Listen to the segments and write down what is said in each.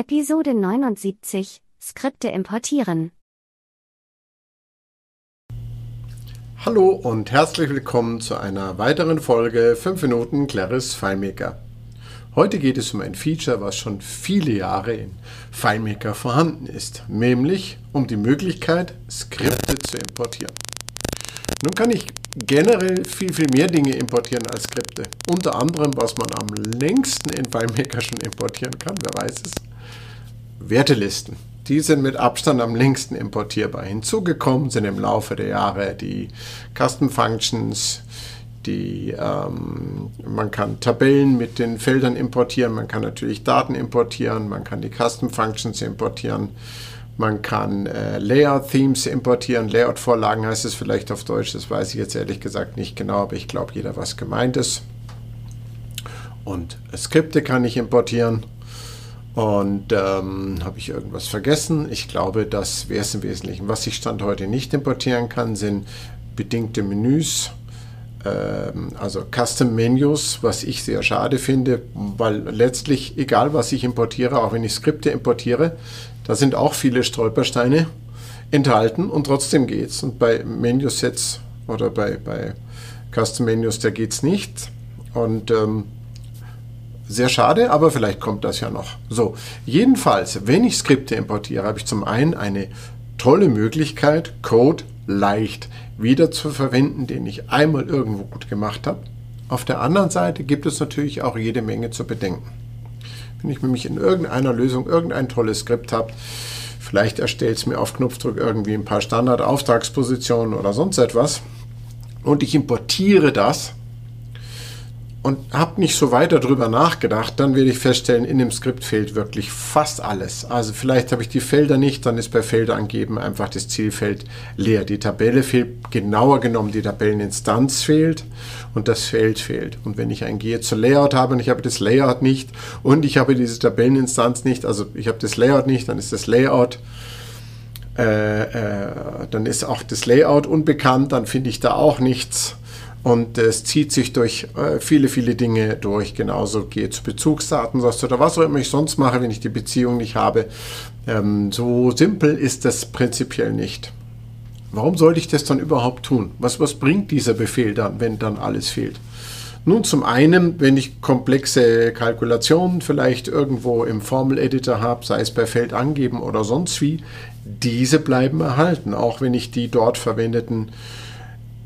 Episode 79 Skripte importieren. Hallo und herzlich willkommen zu einer weiteren Folge 5 Minuten Claris FileMaker. Heute geht es um ein Feature, was schon viele Jahre in FileMaker vorhanden ist, nämlich um die Möglichkeit, Skripte zu importieren. Nun kann ich generell viel, viel mehr Dinge importieren als Skripte. Unter anderem, was man am längsten in FileMaker schon importieren kann, wer weiß es, Wertelisten. Die sind mit Abstand am längsten importierbar. Hinzugekommen sind im Laufe der Jahre die Custom Functions, die, ähm, man kann Tabellen mit den Feldern importieren, man kann natürlich Daten importieren, man kann die Custom Functions importieren, man kann äh, Layout-Themes importieren, Layout-Vorlagen heißt es vielleicht auf Deutsch, das weiß ich jetzt ehrlich gesagt nicht genau, aber ich glaube, jeder was gemeint ist. Und Skripte kann ich importieren. Und ähm, habe ich irgendwas vergessen? Ich glaube, das wäre es im Wesentlichen. Was ich Stand heute nicht importieren kann, sind bedingte Menüs, ähm, also Custom Menus, was ich sehr schade finde, weil letztlich, egal was ich importiere, auch wenn ich Skripte importiere, da sind auch viele Stolpersteine enthalten und trotzdem geht es. Und bei Menusets oder bei, bei Custom Menus, da geht es nicht. Und ähm, sehr schade, aber vielleicht kommt das ja noch. So, jedenfalls, wenn ich Skripte importiere, habe ich zum einen eine tolle Möglichkeit, Code leicht wieder zu verwenden, den ich einmal irgendwo gut gemacht habe. Auf der anderen Seite gibt es natürlich auch jede Menge zu bedenken. Wenn ich nämlich in irgendeiner Lösung irgendein tolles Skript habe, vielleicht erstellt es mir auf Knopfdruck irgendwie ein paar Standard-Auftragspositionen oder sonst etwas und ich importiere das und habe nicht so weiter drüber nachgedacht, dann werde ich feststellen, in dem Skript fehlt wirklich fast alles. Also vielleicht habe ich die Felder nicht, dann ist bei Felder angeben einfach das Zielfeld leer. Die Tabelle fehlt, genauer genommen die Tabelleninstanz fehlt und das Feld fehlt. Und wenn ich ein Gehe zu Layout habe und ich habe das Layout nicht und ich habe diese Tabelleninstanz nicht, also ich habe das Layout nicht, dann ist das Layout äh, äh, dann ist auch das Layout unbekannt, dann finde ich da auch nichts. Und es zieht sich durch äh, viele, viele Dinge durch. Genauso geht zu Bezugsdaten oder was auch immer ich sonst mache, wenn ich die Beziehung nicht habe. Ähm, so simpel ist das prinzipiell nicht. Warum sollte ich das dann überhaupt tun? Was, was bringt dieser Befehl dann, wenn dann alles fehlt? Nun, zum einen, wenn ich komplexe Kalkulationen vielleicht irgendwo im Formel-Editor habe, sei es bei Feld angeben oder sonst wie, diese bleiben erhalten, auch wenn ich die dort verwendeten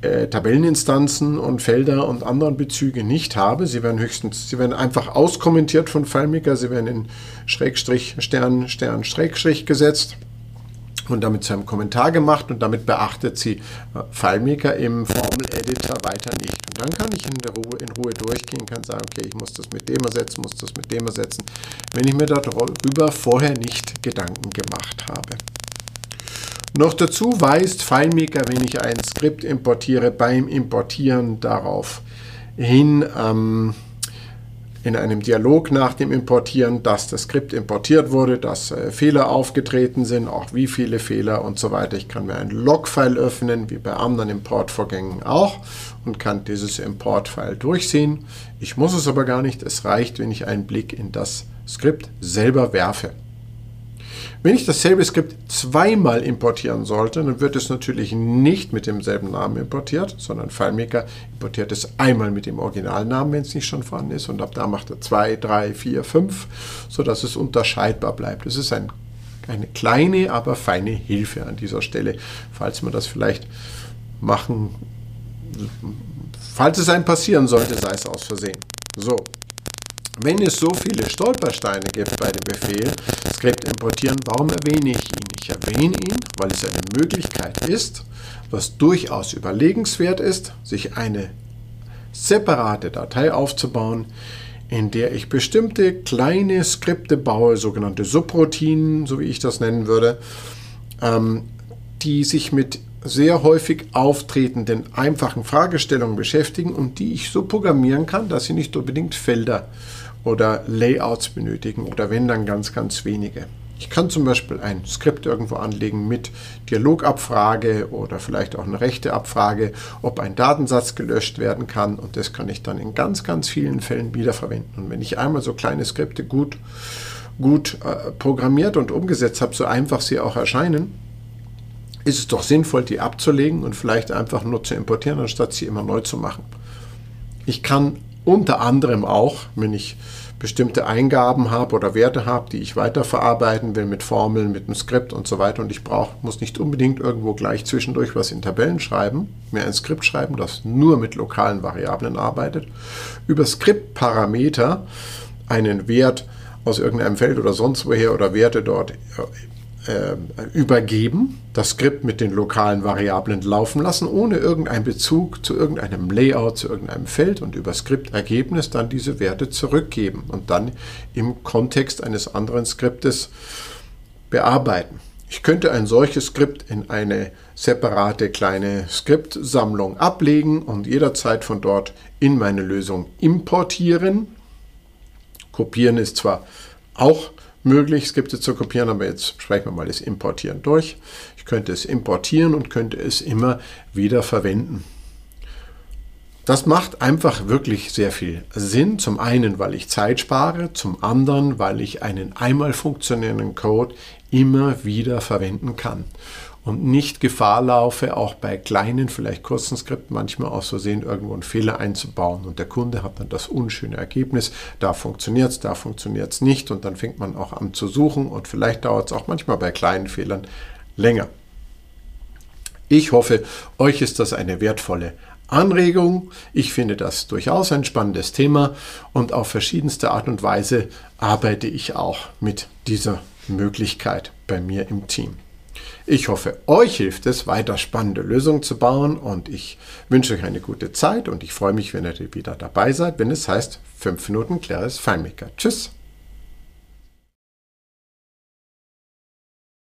äh, Tabelleninstanzen und Felder und anderen Bezüge nicht habe. Sie werden höchstens, sie werden einfach auskommentiert von FileMaker, sie werden in Schrägstrich, Stern, Stern, Schrägstrich gesetzt und damit zu einem Kommentar gemacht und damit beachtet sie äh, FileMaker im Formel-Editor weiter nicht. Und dann kann ich in, der Ruhe, in Ruhe durchgehen, kann sagen, okay, ich muss das mit dem ersetzen, muss das mit dem ersetzen, wenn ich mir darüber vorher nicht Gedanken gemacht habe. Noch dazu weist FileMaker, wenn ich ein Skript importiere, beim Importieren darauf hin, ähm, in einem Dialog nach dem Importieren, dass das Skript importiert wurde, dass äh, Fehler aufgetreten sind, auch wie viele Fehler und so weiter. Ich kann mir ein Logfile öffnen, wie bei anderen Importvorgängen auch, und kann dieses Importfile durchsehen. Ich muss es aber gar nicht. Es reicht, wenn ich einen Blick in das Skript selber werfe. Wenn ich dasselbe Skript zweimal importieren sollte, dann wird es natürlich nicht mit demselben Namen importiert, sondern FileMaker importiert es einmal mit dem Originalnamen, wenn es nicht schon vorhanden ist, und ab da macht er 2, 3, 4, 5, sodass es unterscheidbar bleibt. Es ist ein, eine kleine, aber feine Hilfe an dieser Stelle, falls man das vielleicht machen, falls es einem passieren sollte, sei es aus Versehen. So, wenn es so viele Stolpersteine gibt bei dem Befehl Skript importieren, warum erwähne ich ihn? Ich erwähne ihn, weil es eine Möglichkeit ist, was durchaus überlegenswert ist, sich eine separate Datei aufzubauen, in der ich bestimmte kleine Skripte baue, sogenannte Subroutinen, so wie ich das nennen würde, ähm, die sich mit sehr häufig auftretenden einfachen Fragestellungen beschäftigen und die ich so programmieren kann, dass sie nicht unbedingt Felder oder Layouts benötigen oder wenn dann ganz, ganz wenige. Ich kann zum Beispiel ein Skript irgendwo anlegen mit Dialogabfrage oder vielleicht auch eine Rechteabfrage, ob ein Datensatz gelöscht werden kann und das kann ich dann in ganz, ganz vielen Fällen wiederverwenden. Und wenn ich einmal so kleine Skripte gut gut äh, programmiert und umgesetzt habe, so einfach sie auch erscheinen, ist es doch sinnvoll, die abzulegen und vielleicht einfach nur zu importieren, anstatt sie immer neu zu machen. Ich kann unter anderem auch, wenn ich bestimmte Eingaben habe oder Werte habe, die ich weiterverarbeiten will mit Formeln, mit einem Skript und so weiter und ich brauche, muss nicht unbedingt irgendwo gleich zwischendurch was in Tabellen schreiben, mir ein Skript schreiben, das nur mit lokalen Variablen arbeitet, über Skriptparameter einen Wert aus irgendeinem Feld oder sonst woher oder Werte dort äh, übergeben, das Skript mit den lokalen Variablen laufen lassen, ohne irgendeinen Bezug zu irgendeinem Layout, zu irgendeinem Feld und über Skriptergebnis dann diese Werte zurückgeben und dann im Kontext eines anderen Skriptes bearbeiten. Ich könnte ein solches Skript in eine separate kleine Skriptsammlung ablegen und jederzeit von dort in meine Lösung importieren. Kopieren ist zwar auch möglich, Skripte zu kopieren, aber jetzt sprechen wir mal das Importieren durch. Ich könnte es importieren und könnte es immer wieder verwenden. Das macht einfach wirklich sehr viel Sinn. Zum einen, weil ich Zeit spare, zum anderen, weil ich einen einmal funktionierenden Code immer wieder verwenden kann und nicht Gefahr laufe, auch bei kleinen, vielleicht kurzen Skripten manchmal aus Versehen irgendwo einen Fehler einzubauen. Und der Kunde hat dann das unschöne Ergebnis, da funktioniert es, da funktioniert es nicht und dann fängt man auch an zu suchen und vielleicht dauert es auch manchmal bei kleinen Fehlern länger. Ich hoffe, euch ist das eine wertvolle Anregung. Ich finde das durchaus ein spannendes Thema und auf verschiedenste Art und Weise arbeite ich auch mit dieser Möglichkeit bei mir im Team. Ich hoffe, euch hilft es, weiter spannende Lösungen zu bauen und ich wünsche euch eine gute Zeit und ich freue mich, wenn ihr wieder dabei seid, wenn es heißt 5 Minuten Claris FileMaker. Tschüss!